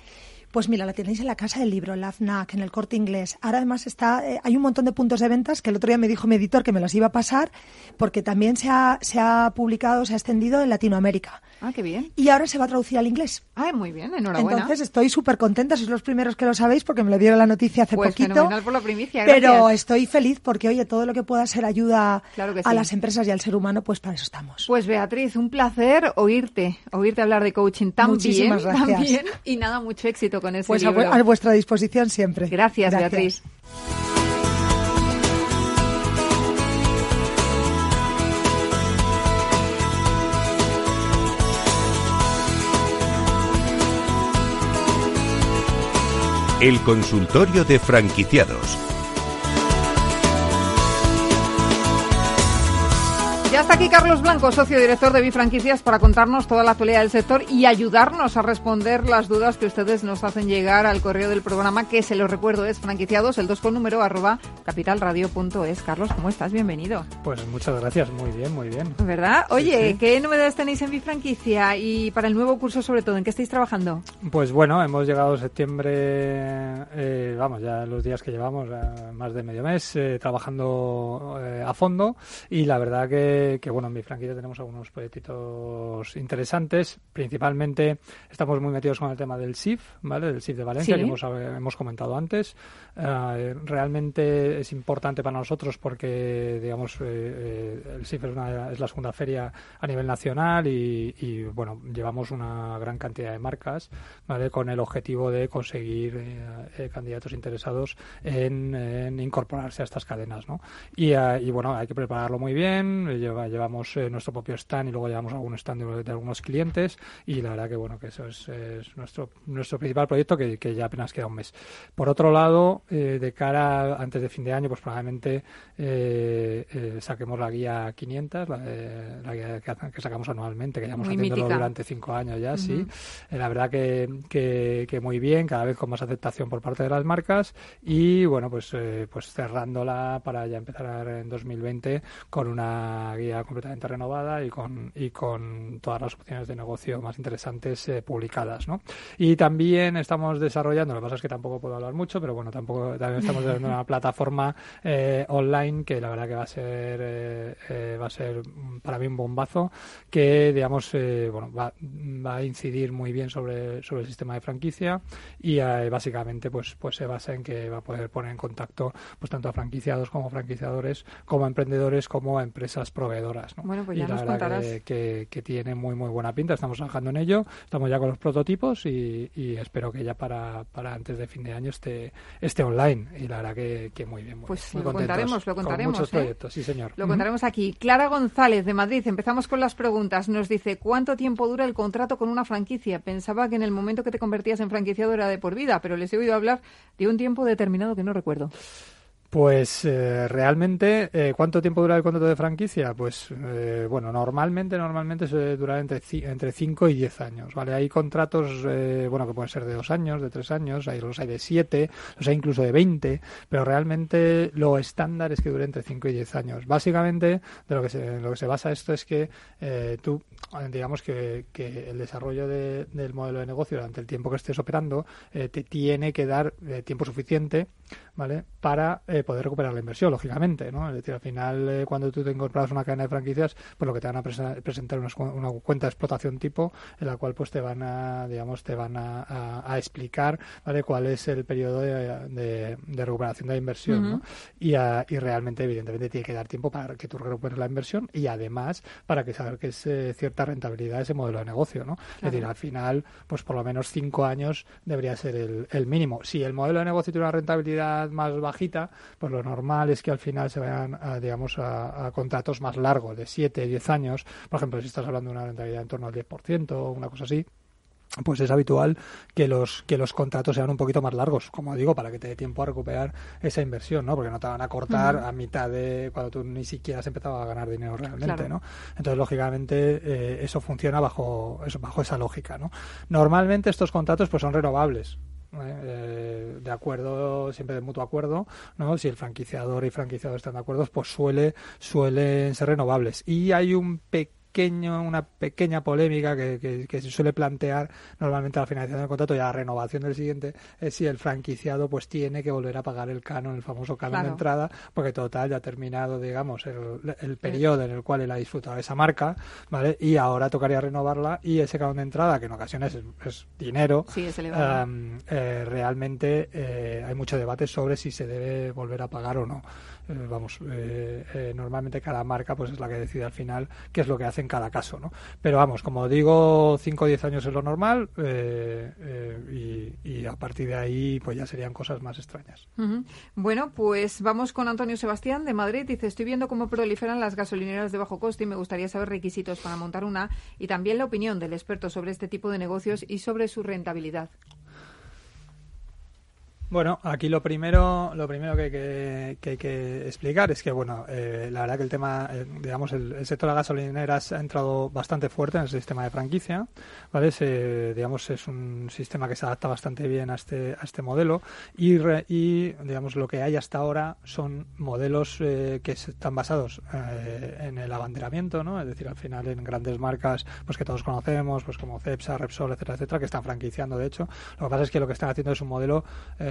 Pues mira, la tenéis en la Casa del Libro, en la FNAC, en el Corte Inglés. Ahora además está, eh, hay un montón de puntos de ventas que el otro día me dijo mi editor que me los iba a pasar porque también se ha, se ha publicado, se ha extendido en Latinoamérica. Ah, qué bien. Y ahora se va a traducir al inglés. Ah, muy bien, enhorabuena. Entonces estoy súper contenta, sois los primeros que lo sabéis porque me lo dieron la noticia hace pues poquito. fenomenal por la primicia, Pero gracias. estoy feliz porque, oye, todo lo que pueda ser ayuda Claro a sí. las empresas y al ser humano, pues para eso estamos. Pues Beatriz, un placer oírte, oírte hablar de coaching tan Muchísimas bien, gracias. tan bien y nada, mucho éxito con ese Pues libro. vu- a vuestra disposición siempre. Gracias, Beatriz. El consultorio de franquiciados. Aquí Carlos Blanco, socio director de Bifranquicias, para contarnos toda la actualidad del sector y ayudarnos a responder las dudas que ustedes nos hacen llegar al correo del programa, que se lo recuerdo es franquiciados, el 2 con número, arroba capitalradio.es. Carlos, ¿cómo estás? Bienvenido. Pues muchas gracias, muy bien, muy bien. ¿Verdad? Oye, sí. ¿qué novedades tenéis en Bifranquicia y para el nuevo curso sobre todo? ¿En qué estáis trabajando? Pues bueno, hemos llegado a septiembre, eh, vamos, ya los días que llevamos, eh, más de medio mes, eh, trabajando eh, a fondo y la verdad que, que, bueno, en mi franquicia tenemos algunos proyectitos interesantes. Principalmente estamos muy metidos con el tema del SIF, ¿vale? Del SIF de Valencia, Sí. que hemos, hemos comentado antes. Eh, realmente es importante para nosotros porque, digamos, eh, eh, el SIF es, una- es la segunda feria a nivel nacional y, y, bueno, llevamos una gran cantidad de marcas, ¿vale? Con el objetivo de conseguir eh, eh, candidatos interesados en, en incorporarse a estas cadenas, ¿no? Y, eh, y, bueno, hay que prepararlo muy bien. Lleva- llevamos eh, nuestro propio stand y luego llevamos algún stand de, de algunos clientes y la verdad que, bueno, que eso es, es nuestro, nuestro principal proyecto que, que ya apenas queda un mes. Por otro lado, eh, de cara a- antes de fin de año, pues probablemente eh, eh, saquemos la guía 500, la, de- la guía que, que sacamos anualmente, que llevamos Muy haciéndolo mítica. durante cinco años ya, sí. Ujú. Eh, la verdad que, que, que muy bien, cada vez con más aceptación por parte de las marcas y bueno, pues, eh, pues cerrándola para ya empezar en 2020 con una guía completamente renovada y con, y con todas las opciones de negocio más interesantes eh, publicadas, ¿no? Y también estamos desarrollando, lo que pasa es que tampoco puedo hablar mucho, pero bueno, tampoco también estamos desarrollando una *laughs* plataforma eh, online que la verdad que va a ser eh, va a ser para mí un bombazo que digamos bueno va, va a incidir muy bien sobre, sobre el sistema de franquicia y básicamente pues pues se basa en que va a poder poner en contacto pues tanto a franquiciados como franquiciadores como a emprendedores como a empresas proveedoras ¿no? Bueno, pues ya nos contarás. que, que, que tiene muy muy buena pinta estamos trabajando en ello estamos ya con los prototipos y, y espero que ya para, para antes de fin de año esté esté online y la verdad que, que muy bien muy, Pues muy lo contaremos, lo con contaremos. muchos ¿eh? proyectos sí señor Lo contaremos aquí. Clara González de Madrid, empezamos con las preguntas. Nos dice, ¿cuánto tiempo dura el contrato con una franquicia? Pensaba que en el momento que te convertías en franquiciado era de por vida, pero les he oído hablar de un tiempo determinado que no recuerdo. Pues eh, realmente, eh, ¿cuánto tiempo dura el contrato de franquicia? Pues eh, bueno, normalmente normalmente se dura entre entre 5 y 10 años, ¿vale? Hay contratos, bueno, que pueden ser de 2 años, de 3 años, hay los hay de 7, los hay incluso de 20, pero realmente lo estándar es que dure entre 5 y 10 años. Básicamente, de lo que se, lo que se basa esto es que tú, digamos que, que el desarrollo de, del modelo de negocio durante el tiempo que estés operando te tiene que dar tiempo suficiente, ¿vale? Para poder recuperar la inversión, lógicamente, ¿no? Es decir, al final, eh, cuando tú te incorporas una cadena de franquicias, pues lo que te van a presentar una, una cuenta de explotación tipo en la cual pues te van a, digamos, te van a, a, explicar, ¿vale? Cuál es el periodo de, de, recuperación de la inversión, ¿no? Y, y, realmente, evidentemente, tiene que dar tiempo para que tú recuperes la inversión y además para que saber que es eh, cierta rentabilidad ese modelo de negocio, ¿no? Es decir, al final, pues por lo menos cinco años debería ser el, el mínimo. Si el modelo de negocio tiene una rentabilidad más bajita, pues lo normal es que al final se vayan, a, digamos, a, contratos más largos, de 7, 10 años. Por ejemplo, si estás hablando de una rentabilidad en torno al 10% o una cosa así, pues es habitual que los que los contratos sean un poquito más largos, como digo, para que te dé tiempo a recuperar esa inversión, ¿no? Porque no te van a cortar a mitad de cuando tú ni siquiera has empezado a ganar dinero realmente, ¿no? Entonces, lógicamente, eh, eso funciona bajo eso, bajo esa lógica, ¿no? Normalmente estos contratos pues son renovables, eh, de acuerdo, siempre de mutuo acuerdo, ¿no? Si el franquiciador y franquiciador están de acuerdo, pues suele, suelen ser renovables. Y hay un pequeño una pequeña polémica que, que, se suele plantear normalmente a la finalización del contrato y a la renovación del siguiente es si el franquiciado pues tiene que volver a pagar el canon, el famoso canon de entrada, porque total ya ha terminado, digamos, el, el periodo en el cual él ha disfrutado de esa marca, ¿vale? Y ahora tocaría renovarla y ese canon de entrada, que en ocasiones es, dinero, eh, realmente eh, hay mucho debate sobre si se debe volver a pagar o no. Eh, vamos, eh, eh, normalmente cada marca pues es la que decide al final qué es lo que hace en cada caso, ¿no? Pero vamos, como digo, 5 o 10 años es lo normal y, a partir de ahí pues ya serían cosas más extrañas. Bueno, pues vamos con Antonio Sebastián de Madrid. Dice, estoy viendo cómo proliferan las gasolineras de bajo coste y me gustaría saber requisitos para montar una y también la opinión del experto sobre este tipo de negocios y sobre su rentabilidad. Bueno, aquí lo primero, lo primero que, hay que explicar es que, bueno, eh, la verdad que el tema, eh, digamos, el, sector de las gasolineras ha entrado bastante fuerte en el sistema de franquicia, ¿vale? digamos, es un sistema que se adapta bastante bien a este, a este modelo y, y digamos, lo que hay hasta ahora son modelos eh, que están basados en el abanderamiento, ¿no? Es decir, al final en grandes marcas, pues que todos conocemos, pues como Cepsa, Repsol, etcétera, etcétera, que están franquiciando, de hecho. Lo que pasa es que lo que están haciendo es un modelo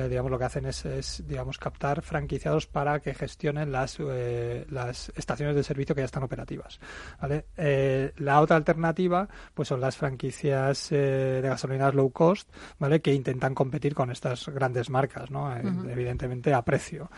digamos, lo que hacen es, digamos, captar franquiciados para que gestionen las, eh, las estaciones de servicio que ya están operativas. ¿vale? Eh, la otra alternativa, pues son las franquicias eh, de gasolineras low cost, ¿vale? Que intentan competir con estas grandes marcas, ¿no? Evidentemente a precio.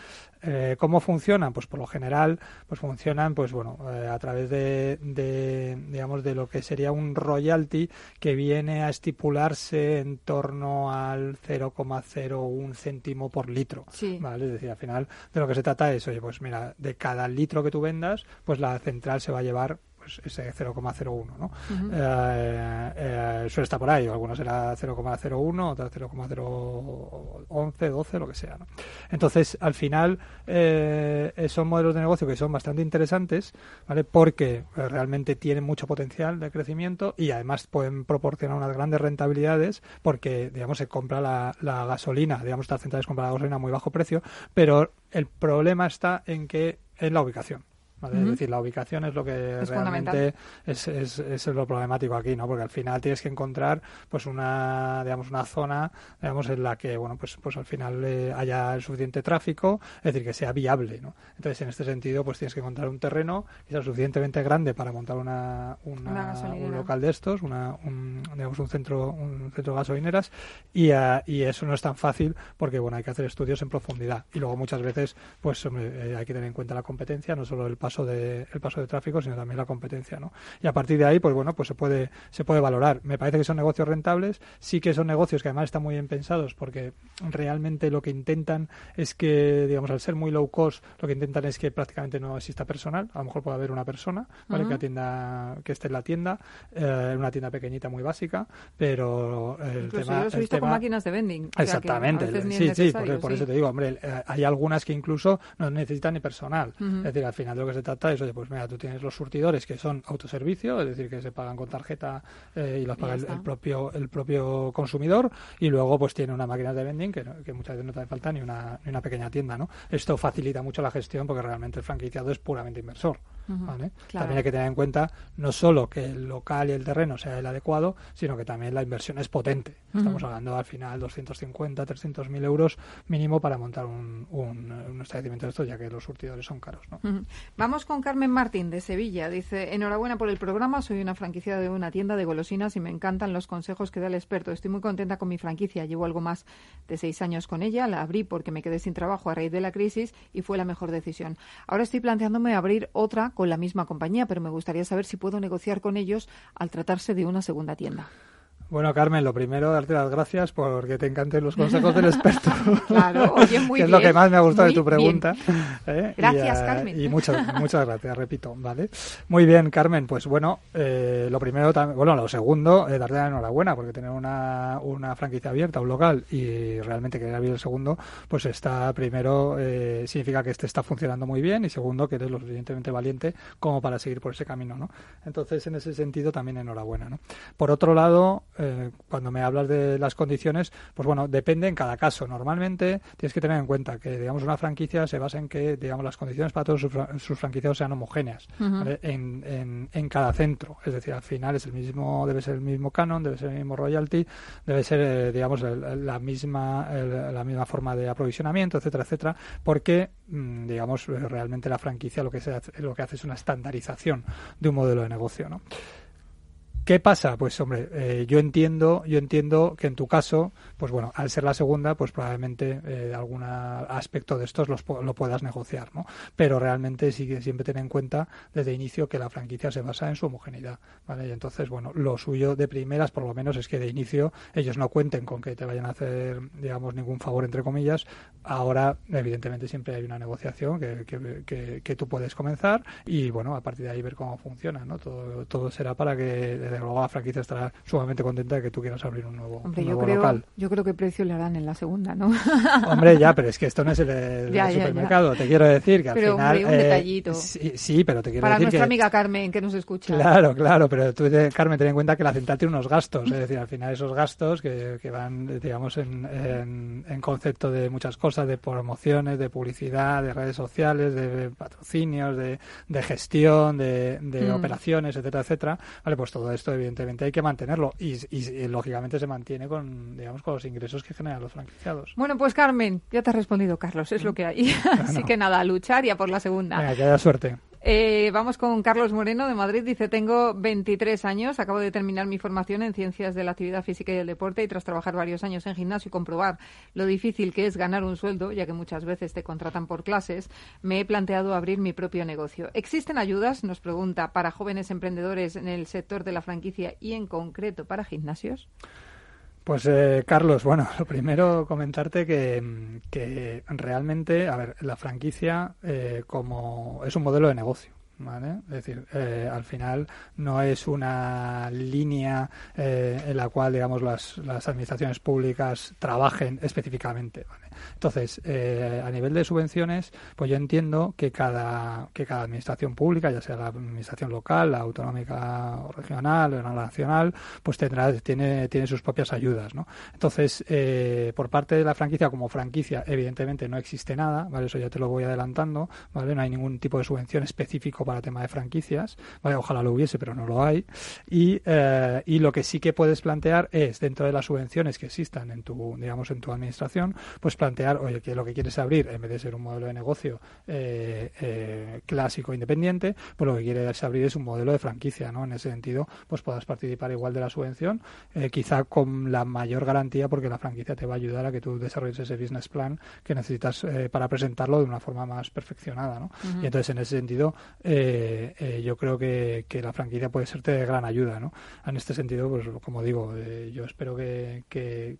Eh, ¿Cómo funcionan? Pues por lo general, pues funcionan, pues bueno, eh, a través de, de, digamos, de lo que sería un royalty que viene a estipularse en torno al 0,01 céntimo por litro. ¿vale? Es decir, al final de lo que se trata es, oye, pues mira, de cada litro que tú vendas, pues la central se va a llevar pues ese 0,01, ¿no? Eh, eh, suele estar por ahí, algunos será 0,01, otros 0,011, 12, lo que sea, ¿no? Entonces, al final, eh, son modelos de negocio que son bastante interesantes, ¿vale? Porque realmente tienen mucho potencial de crecimiento y además pueden proporcionar unas grandes rentabilidades porque, digamos, se compra la, la gasolina, digamos, estas centrales compran la gasolina a muy bajo precio, pero el problema está en que en la ubicación. Es decir, la ubicación es lo que realmente es, es, es, lo problemático aquí, ¿no? Porque al final tienes que encontrar, pues, una, digamos, una zona, digamos, en la que, bueno, pues, pues al final eh, haya el suficiente tráfico, es decir, que sea viable, ¿no? Entonces, en este sentido, pues tienes que encontrar un terreno que sea suficientemente grande para montar una, una, un local de estos, una, un, digamos, un centro, un centro de gasolineras, y, uh, y eso no es tan fácil porque, bueno, hay que hacer estudios en profundidad. Y luego muchas veces, pues, hombre, eh, hay que tener en cuenta la competencia, no solo el paso paso de el paso de tráfico, sino también la competencia, ¿no? Y a partir de ahí, pues bueno, pues se puede se puede valorar. Me parece que son negocios rentables, sí que son negocios que además están muy bien pensados porque realmente lo que intentan es que, digamos, al ser muy low cost, lo que intentan es que prácticamente no exista personal. A lo mejor puede haber una persona, ¿vale? Que atienda, que esté en la tienda, eh, una tienda pequeñita muy básica, pero el Incluso tema, yo los he visto con tema- máquinas de vending. o sea, Exactamente, ni es sí, sí, por, por sí. eso te digo, hombre, eh, hay algunas que incluso no necesitan ni personal. Ujú. Es decir, al final lo que se trata es, oye, pues mira, tú tienes los surtidores que son autoservicio, es decir, que se pagan con tarjeta eh, y los paga el, el propio el propio consumidor y luego pues tiene una máquina de vending que, no- que muchas veces no te hace falta ni una, ni una pequeña tienda, ¿no? Esto facilita mucho la gestión porque realmente el franquiciado es puramente inversor. Ujú, ¿vale? claro. También hay que tener en cuenta no solo que el local y el terreno sea el adecuado, sino que también la inversión es potente. Estamos hablando al final 250, 300 mil euros mínimo para montar un, un, un establecimiento de esto, ya que los surtidores son caros. ¿no? Vamos con Carmen Martín de Sevilla. Dice, enhorabuena por el programa, soy una franquicia de una tienda de golosinas y me encantan los consejos que da el experto. Estoy muy contenta con mi franquicia, llevo algo más de seis años con ella, la abrí porque me quedé sin trabajo a raíz de la crisis y fue la mejor decisión. Ahora estoy planteándome abrir otra con la misma compañía, pero me gustaría saber si puedo negociar con ellos al tratarse de una segunda tienda. Bueno, Carmen, lo primero, darte las gracias porque te encanten los consejos del experto. *laughs* Claro, oye, *laughs* muy que es lo bien, que más me ha gustado de tu pregunta. *laughs* ¿eh? Gracias, y, eh, Carmen. Y muchas, muchas gracias, repito, ¿vale? Muy bien, Carmen, pues bueno, eh, lo primero, bueno, lo segundo, eh, darte la enhorabuena porque tener una, una franquicia abierta, un local y realmente querer abrir el segundo, pues está, primero, eh, significa que este está funcionando muy bien y segundo, que eres lo suficientemente valiente como para seguir por ese camino, ¿no? Entonces, en ese sentido, también enhorabuena, ¿no? Por otro lado, eh, cuando me hablas de las condiciones, pues bueno, depende en cada caso. Normalmente tienes que tener en cuenta que, digamos, una franquicia se basa en que, digamos, las condiciones para todos sus, fra- sus franquiciados sean homogéneas Ujú. ¿vale? en, en, en cada centro. Es decir, al final es el mismo, debe ser el mismo canon, debe ser el mismo royalty, debe ser, eh, digamos, el- la misma, el- la misma forma de aprovisionamiento, etcétera, etcétera, porque, mm, digamos, eh, realmente la franquicia lo que, se hace, lo que hace es una estandarización de un modelo de negocio, ¿no? ¿Qué pasa? Pues hombre, eh, yo entiendo, yo entiendo que en tu caso, pues bueno, al ser la segunda, pues probablemente eh, algún aspecto de estos los, lo puedas negociar, ¿no? Pero realmente sí que siempre ten en cuenta desde inicio que la franquicia se basa en su homogeneidad, ¿vale? Y entonces, bueno, lo suyo de primeras, por lo menos, es que de inicio ellos no cuenten con que te vayan a hacer, digamos, ningún favor entre comillas. Ahora, evidentemente, siempre hay una negociación que, que, que- que tú puedes comenzar y bueno, a partir de ahí ver cómo funciona, ¿no? Todo, todo será para que desde luego la franquicia estará sumamente contenta de que tú quieras abrir un nuevo, Hombre, un yo creo, local. yo creo que precio le harán en la segunda, ¿no? *laughs* Hombre, ya, pero es que esto no es el, el Ya, ya, ya. supermercado. Te quiero decir que al Pero, final. hombre, un eh, detallito. Sí, sí, pero te quiero Para decir nuestra que. amiga Carmen, que nos escucha. Claro, claro, pero tú, te- Carmen, ten en cuenta que la central tiene unos gastos, es decir, al final esos gastos que, que van, digamos, en, en, en concepto de muchas cosas, de promociones, de publicidad, de redes sociales, de patrocinios, de, de gestión, de, de Mm. operaciones, etcétera, etcétera, vale, pues todo esto evidentemente hay que mantenerlo y, y- y, lógicamente se mantiene con, digamos, con los ingresos que generan los franquiciados. Bueno, pues Carmen, ya te ha respondido Carlos, es lo que hay. *laughs* Así que nada, a luchar y a por la segunda. Venga, que haya suerte. Eh, vamos con Carlos Moreno de Madrid. Dice, tengo 23 años, acabo de terminar mi formación en Ciencias de la Actividad Física y el Deporte y tras trabajar varios años en gimnasio y comprobar lo difícil que es ganar un sueldo, ya que muchas veces te contratan por clases, me he planteado abrir mi propio negocio. ¿Existen ayudas, nos pregunta, para jóvenes emprendedores en el sector de la franquicia y en concreto para gimnasios? Pues eh, Carlos, bueno, *laughs* lo primero comentarte que, que realmente, a ver, la franquicia eh, como es un modelo de negocio. ¿Vale? Es decir, eh, al final no es una línea eh, en la cual, digamos, las, las administraciones públicas trabajen específicamente. ¿vale? Entonces, eh, a nivel de subvenciones, pues yo entiendo que cada, que cada administración pública, ya sea la administración local, la autonómica o regional o nacional, pues tendrá, tiene, tiene sus propias ayudas, ¿no? Entonces, eh, por parte de la franquicia como franquicia, evidentemente no existe nada, ¿vale? Eso ya te lo voy adelantando, ¿vale? No hay ningún tipo de subvención específico para tema de franquicias, vale, ojalá lo hubiese, pero no lo hay, y, eh, y lo que sí que puedes plantear es, dentro de las subvenciones que existan en tu, digamos, en tu administración, pues plantear, oye, que lo que quieres abrir, en vez de ser un modelo de negocio eh, eh, clásico independiente, pues lo que quieres abrir es un modelo de franquicia, ¿no? En ese sentido, pues puedas participar igual de la subvención, quizá con la mayor garantía, porque la franquicia te va a ayudar a que tú desarrolles ese business plan que necesitas para presentarlo de una forma más perfeccionada, ¿no? Y entonces, en ese sentido, yo creo que, la franquicia puede serte de gran ayuda, ¿no? En este sentido, pues como digo, eh, yo espero que,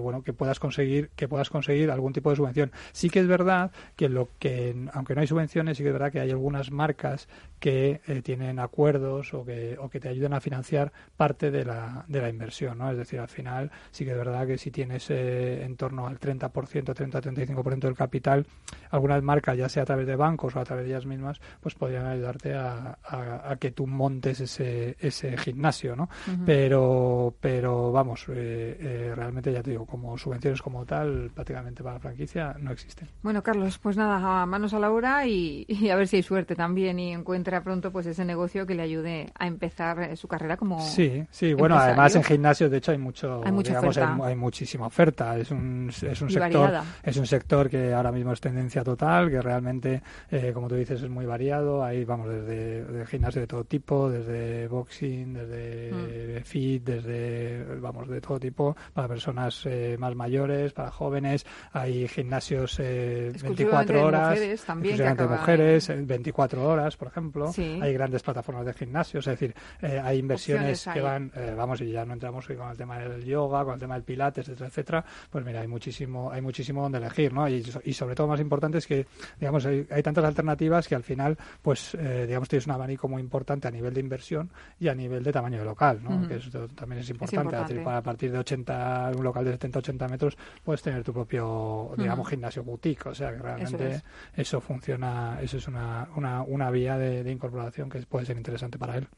bueno que puedas conseguir que puedas conseguir algún tipo de subvención. Sí que es verdad que lo que aunque no hay subvenciones, sí que es verdad que hay algunas marcas que eh, tienen acuerdos o que, te ayudan a financiar parte de la, de la inversión, ¿no? Es decir, al final sí que es verdad que si tienes eh, en torno al 30%, 30-35% del capital, algunas marcas, ya sea a través de bancos o a través de ellas mismas, pues podrían ayudarte a, a, que tú montes ese, ese gimnasio, ¿no? Pero pero vamos, eh, realmente ya te digo, como subvenciones como tal, prácticamente para la franquicia no existen. Bueno, Carlos, pues nada, manos a la obra y, y a ver si hay suerte también y encuentra pronto pues ese negocio que le ayude a empezar eh, su carrera como sí sí bueno además en gimnasios de hecho hay mucho hay, digamos, hay, muchísima oferta. Es un es un sector es un sector que ahora mismo es tendencia total que realmente eh, como tú dices es muy variado. Hay vamos desde de gimnasio de todo tipo desde boxing desde mm. fit desde vamos de todo tipo para personas eh, más mayores para jóvenes. Hay gimnasios 24 horas mujeres, también mujeres 24 horas por ejemplo. Hay grandes plataformas de gimnasios, es decir, eh, hay inversiones que van, eh, vamos, y ya no entramos con el tema del yoga, con el tema del pilates, etcétera, etcétera, pues mira, hay muchísimo, hay muchísimo donde elegir, ¿no? Y, sobre todo más importante es que, digamos, hay, tantas alternativas que al final, pues, eh, digamos, tienes un abanico muy importante a nivel de inversión y a nivel de tamaño de local, ¿no? Que eso también es importante, decir, para a partir de 80, un local de 70-80 metros, puedes tener tu propio, digamos, gimnasio boutique, o sea, que realmente eso, funciona, eso es una, una, una vía de, de incorporación que puede ser interesante para él.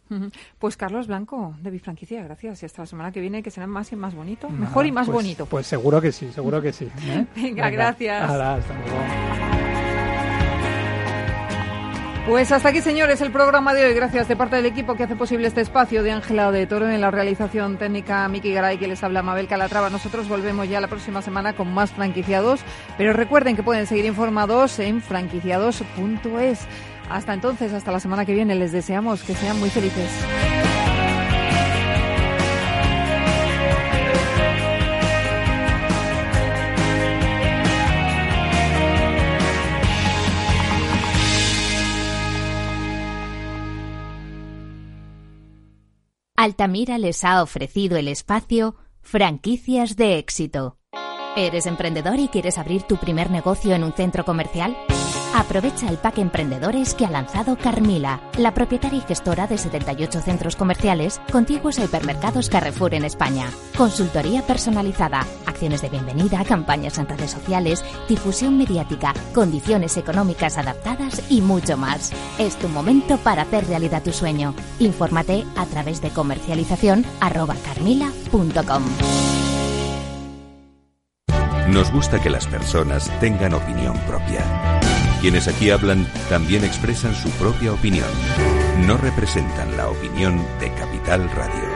Pues Carlos Blanco, de Bifranquicia, gracias. Y hasta la semana que viene, que será más y más bonito. Mejor y más pues, bonito. Pues seguro que sí, seguro que sí. ¿eh? *laughs* Venga, gracias. hasta luego. Pues hasta aquí, señores, el programa de hoy. Gracias de parte del equipo que hace posible este espacio de Ángela de Toro en la realización técnica Miki Garay, que les habla Mabel Calatrava. Nosotros volvemos ya la próxima semana con más franquiciados, pero recuerden que pueden seguir informados en franquiciados.es. Hasta entonces, hasta la semana que viene, les deseamos que sean muy felices. Altamira les ha ofrecido el espacio Franquicias de éxito. ¿Eres emprendedor y quieres abrir tu primer negocio en un centro comercial? Aprovecha el pack emprendedores que ha lanzado Carmila, la propietaria y gestora de 78 centros comerciales, contiguos a hipermercados Carrefour en España. Consultoría personalizada, acciones de bienvenida, campañas en redes sociales, difusión mediática, condiciones económicas adaptadas y mucho más. Es tu momento para hacer realidad tu sueño. Infórmate a través de comercialización. Nos gusta que las personas tengan opinión propia. Quienes aquí hablan también expresan su propia opinión. No representan la opinión de Capital Radio.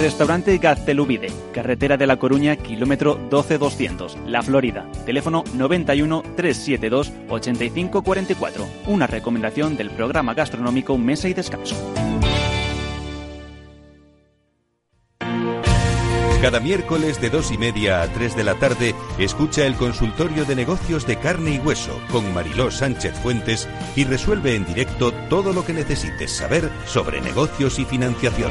Restaurante Gaztelubide, carretera de La Coruña, kilómetro 12200, La Florida. Teléfono 91 372 8544. Una recomendación del programa gastronómico Mesa y Descanso. Cada miércoles de dos y media a 3 de la tarde, escucha el consultorio de negocios de carne y hueso con Mariló Sánchez Fuentes y resuelve en directo todo lo que necesites saber sobre negocios y financiación.